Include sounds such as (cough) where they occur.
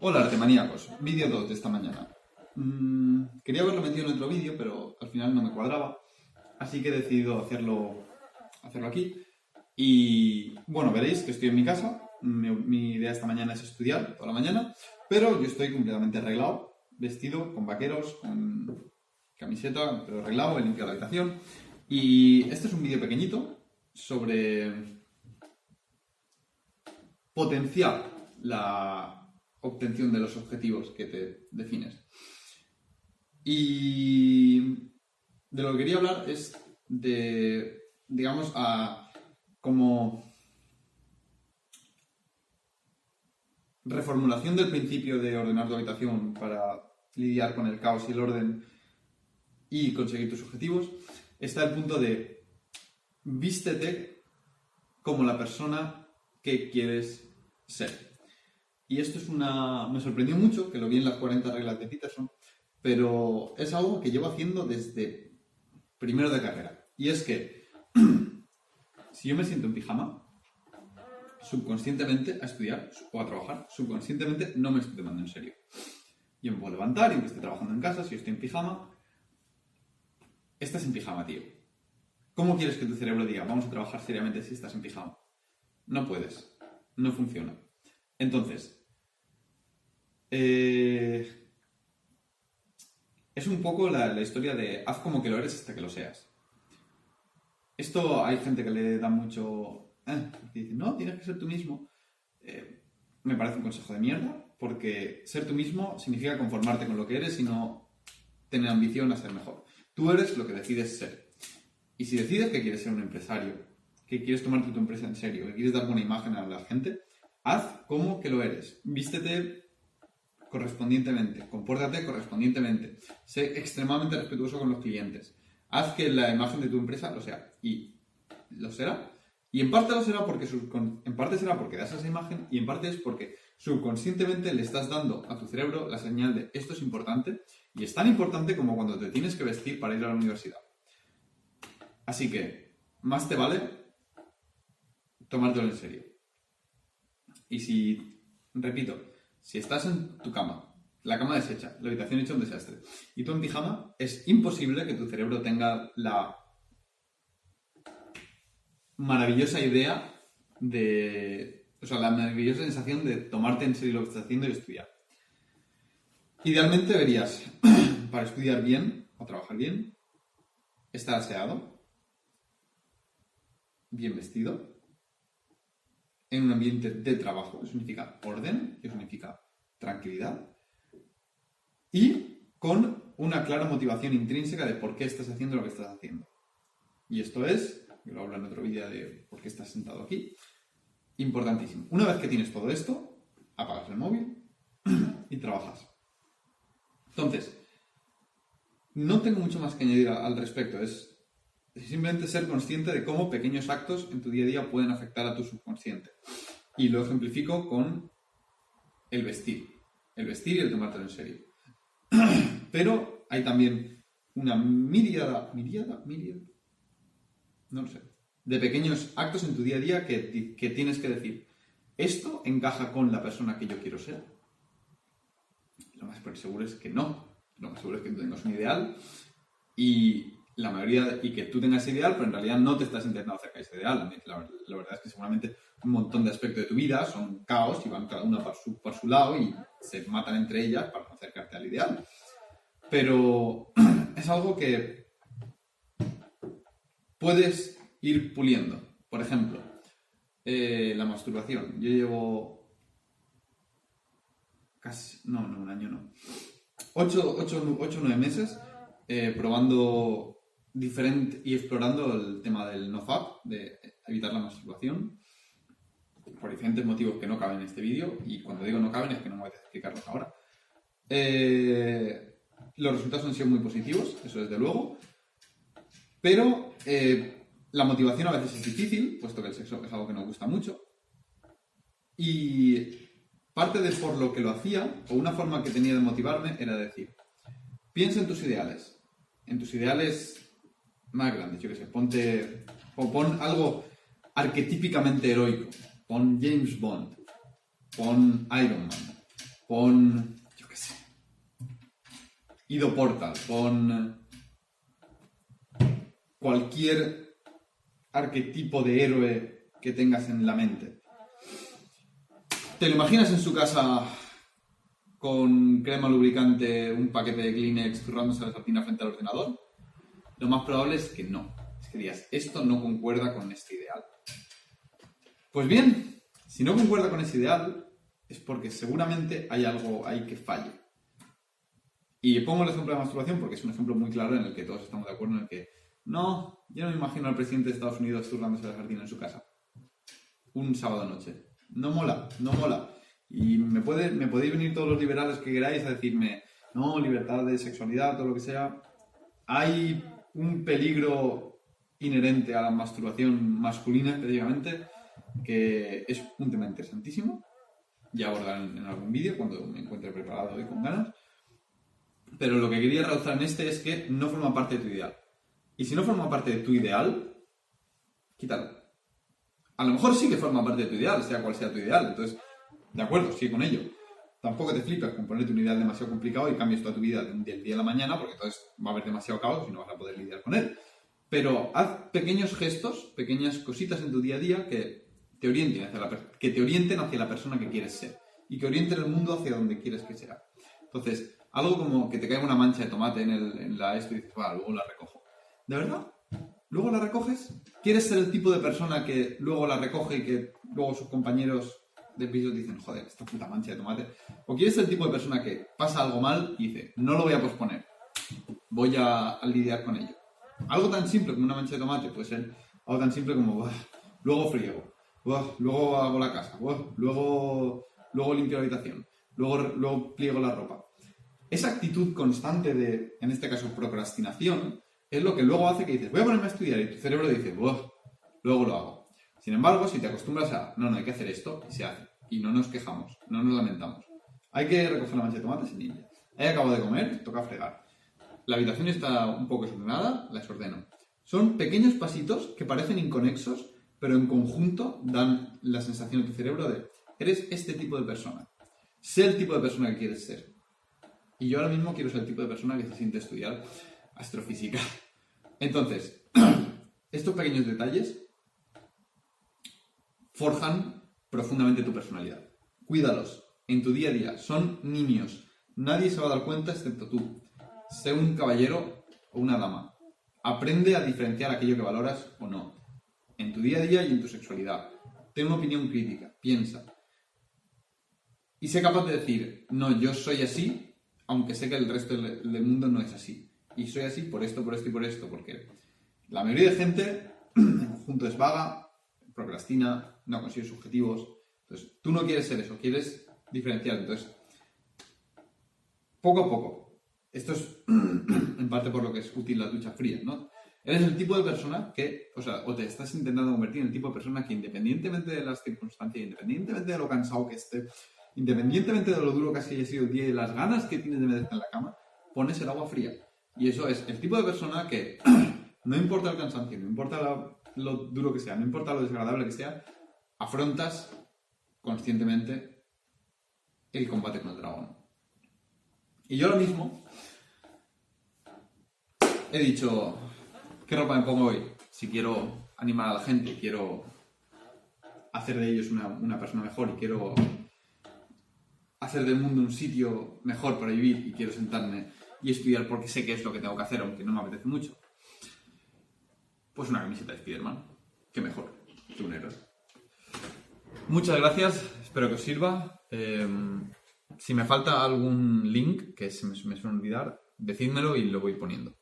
Hola artemaníacos, vídeo 2 de esta mañana. Mm, quería haberlo metido en otro vídeo, pero al final no me cuadraba, así que he decidido hacerlo, hacerlo aquí. Y bueno, veréis que estoy en mi casa, mi, mi idea esta mañana es estudiar toda la mañana, pero yo estoy completamente arreglado, vestido, con vaqueros, con camiseta, pero arreglado, he limpiado la habitación. Y este es un vídeo pequeñito sobre potenciar la obtención de los objetivos que te defines. Y de lo que quería hablar es de, digamos, a como reformulación del principio de ordenar tu habitación para lidiar con el caos y el orden y conseguir tus objetivos, está el punto de vístete como la persona que quieres ser. Y esto es una... me sorprendió mucho, que lo vi en las 40 reglas de Peterson, pero es algo que llevo haciendo desde primero de carrera. Y es que (clears throat) si yo me siento en pijama, subconscientemente a estudiar o a trabajar, subconscientemente no me estoy tomando en serio. Yo me puedo levantar y aunque esté trabajando en casa, si yo estoy en pijama, estás en pijama, tío. ¿Cómo quieres que tu cerebro diga, vamos a trabajar seriamente si estás en pijama? No puedes. No funciona. Entonces, eh, es un poco la, historia de haz como que lo eres hasta que lo seas. Esto hay gente que le da mucho... Eh, dice, no, tienes que ser tú mismo. Eh, me parece un consejo de mierda, porque ser tú mismo significa conformarte con lo que eres y no tener ambición a ser mejor. Tú eres lo que decides ser. Y si decides que quieres ser un empresario, que quieres tomarte tu empresa en serio, que quieres dar buena imagen a la gente, haz como que lo eres. Vístete correspondientemente, compórtate correspondientemente, sé extremadamente respetuoso con los clientes, haz que la imagen de tu empresa lo sea y lo será. Y en parte lo será porque en parte será porque das esa imagen y en parte es porque subconscientemente le estás dando a tu cerebro la señal de esto es importante y es tan importante como cuando te tienes que vestir para ir a la universidad. Así que más te vale tomártelo en serio. Y si, repito, si estás en tu cama, la cama deshecha, la habitación hecha un desastre, y tú en pijama, es imposible que tu cerebro tenga la maravillosa idea de... O sea, la maravillosa sensación de tomarte en serio lo que estás haciendo y estudiar. Idealmente deberías, (clears throat) para estudiar bien o trabajar bien, estar aseado, bien vestido, en un ambiente de trabajo, eso significa orden, eso significa tranquilidad, y con una clara motivación intrínseca de por qué estás haciendo lo que estás haciendo. Y esto es, yo lo hablo en otro vídeo de por qué estás sentado aquí, importantísimo. Una vez que tienes todo esto, apagas el móvil (clears throat) y trabajas. Entonces, no tengo mucho más que añadir al respecto, es simplemente ser consciente de cómo pequeños actos en tu día a día pueden afectar a tu subconsciente. Y lo ejemplifico con el vestir. El vestir y el tomártelo en serio. (clears throat) Pero hay también una miríada, miríada, miríada, no lo sé, de pequeños actos en tu día a día que, que tienes que decir, esto encaja con la persona que yo quiero ser. Lo más seguro es que no. Lo más seguro es que tú tengas un ideal y la mayoría, y que tú tengas ese ideal, pero en realidad no te estás intentando acercar a ese ideal. La, verdad es que seguramente un montón de aspectos de tu vida son caos y van cada una por su, lado y se matan entre ellas para acercarte al ideal. Pero (clears throat) es algo que puedes ir puliendo. Por ejemplo, eh, la masturbación. Yo llevo casi, no, no, un año no. Ocho, ocho, ocho nueve meses eh, probando diferente y explorando el tema del nofap, de evitar la masturbación, por diferentes motivos que no caben en este vídeo, y cuando digo no caben es que no me voy a explicarlos ahora. Eh, los resultados han sido muy positivos, eso desde luego, pero eh, la motivación a veces es difícil, puesto que el sexo es algo que nos gusta mucho, y parte de por lo que lo hacía, o una forma que tenía de motivarme, era decir, piensa en tus ideales, en tus ideales más grandes, yo qué sé, ponte, o pon algo arquetípicamente heroico, pon James Bond, pon Iron Man, pon, yo qué sé, Ido Portal, pon cualquier arquetipo de héroe que tengas en la mente. ¿Te lo imaginas en su casa con crema lubricante, un paquete de Kleenex, zurrándose la sartina frente al ordenador? Lo más probable es que no. Es que digas, esto no concuerda con este ideal. Pues bien, si no concuerda con ese ideal, es porque seguramente hay algo ahí que falle. Y pongo el ejemplo de masturbación porque es un ejemplo muy claro en el que todos estamos de acuerdo en el que no, yo no me imagino al presidente de Estados Unidos zurrándose la jardín en su casa. Un sábado noche. No mola, no mola. Y me, puede, me podéis venir todos los liberales que queráis a decirme, no, libertad de sexualidad, todo lo que sea. Hay un peligro inherente a la masturbación masculina específicamente, que es un tema interesantísimo. Ya abordaré en, algún vídeo cuando me encuentre preparado y con ganas. Pero lo que quería realzar en este es que no forma parte de tu ideal. Y si no forma parte de tu ideal, quítalo. A lo mejor sí que forma parte de tu ideal, sea cual sea tu ideal. Entonces, de acuerdo, sigue con ello. Tampoco te flipes con ponerte un ideal demasiado complicado y cambies toda tu vida del día a la mañana, porque entonces va a haber demasiado caos y no vas a poder lidiar con él. Pero haz pequeños gestos, pequeñas cositas en tu día a día que te orienten hacia la, que te orienten hacia la persona que quieres ser y que orienten el mundo hacia donde quieres que sea. Entonces, algo como que te caiga una mancha de tomate en, el, en la esto y dices, bueno, luego la recojo. ¿De verdad? ¿Luego la recoges? ¿Quieres ser el tipo de persona que luego la recoge y que luego sus compañeros de piso dicen, joder, esta puta mancha de tomate? ¿O quieres ser el tipo de persona que pasa algo mal y dice, no lo voy a posponer, voy a, lidiar con ello? Algo tan simple como una mancha de tomate puede ser algo tan simple como, luego friego, luego hago la casa, luego, luego limpio la habitación, luego, luego pliego la ropa. Esa actitud constante de, en este caso, procrastinación, es lo que luego hace que dices, voy a ponerme a estudiar y tu cerebro dice, luego lo hago. Sin embargo, si te acostumbras a, no, no, hay que hacer esto, y se hace. Y no nos quejamos, no nos lamentamos. Hay que recoger la mancha de tomate sin niña. He acabado de comer, toca fregar. La habitación está un poco desordenada, la desordeno. Son pequeños pasitos que parecen inconexos, pero en conjunto dan la sensación a tu cerebro de, eres este tipo de persona. Sé el tipo de persona que quieres ser. Y yo ahora mismo quiero ser el tipo de persona que se siente estudiar astrofísica. (laughs) Entonces, (clears throat) estos pequeños detalles forjan profundamente tu personalidad. Cuídalos en tu día a día. Son niños. Nadie se va a dar cuenta excepto tú. Sé un caballero o una dama. Aprende a diferenciar aquello que valoras o no. En tu día a día y en tu sexualidad. Ten una opinión crítica. Piensa. Y sé capaz de decir, no, yo soy así, aunque sé que el resto del mundo no es así y soy así por esto, por esto y por esto, porque la mayoría de gente (clears throat) en conjunto es vaga, procrastina, no consigue sus objetivos. Entonces, tú no quieres ser eso, quieres diferenciar. Entonces, poco a poco, esto es (clears throat) en parte por lo que es útil la ducha fría, ¿no? Eres el tipo de persona que, o sea, o te estás intentando convertir en el tipo de persona que independientemente de las circunstancias, independientemente de lo cansado que esté, independientemente de lo duro que haya sido el día y las ganas que tienes de meterte en la cama, pones el agua fría. Y eso es el tipo de persona que (clears throat) no importa el cansancio, no importa lo, duro que sea, no importa lo desagradable que sea, afrontas conscientemente el combate con el dragón. Y yo ahora mismo he dicho, ¿qué ropa me pongo hoy? Si quiero animar a la gente, quiero hacer de ellos una, una persona mejor y quiero hacer del mundo un sitio mejor para vivir y quiero sentarme y estudiar porque sé que es lo que tengo que hacer, aunque no me apetece mucho. Pues una camiseta de Spiderman. Qué mejor que un héroe. Muchas gracias, espero que os sirva. Em, si me falta algún link que se me, me suele olvidar, decídmelo y lo voy poniendo.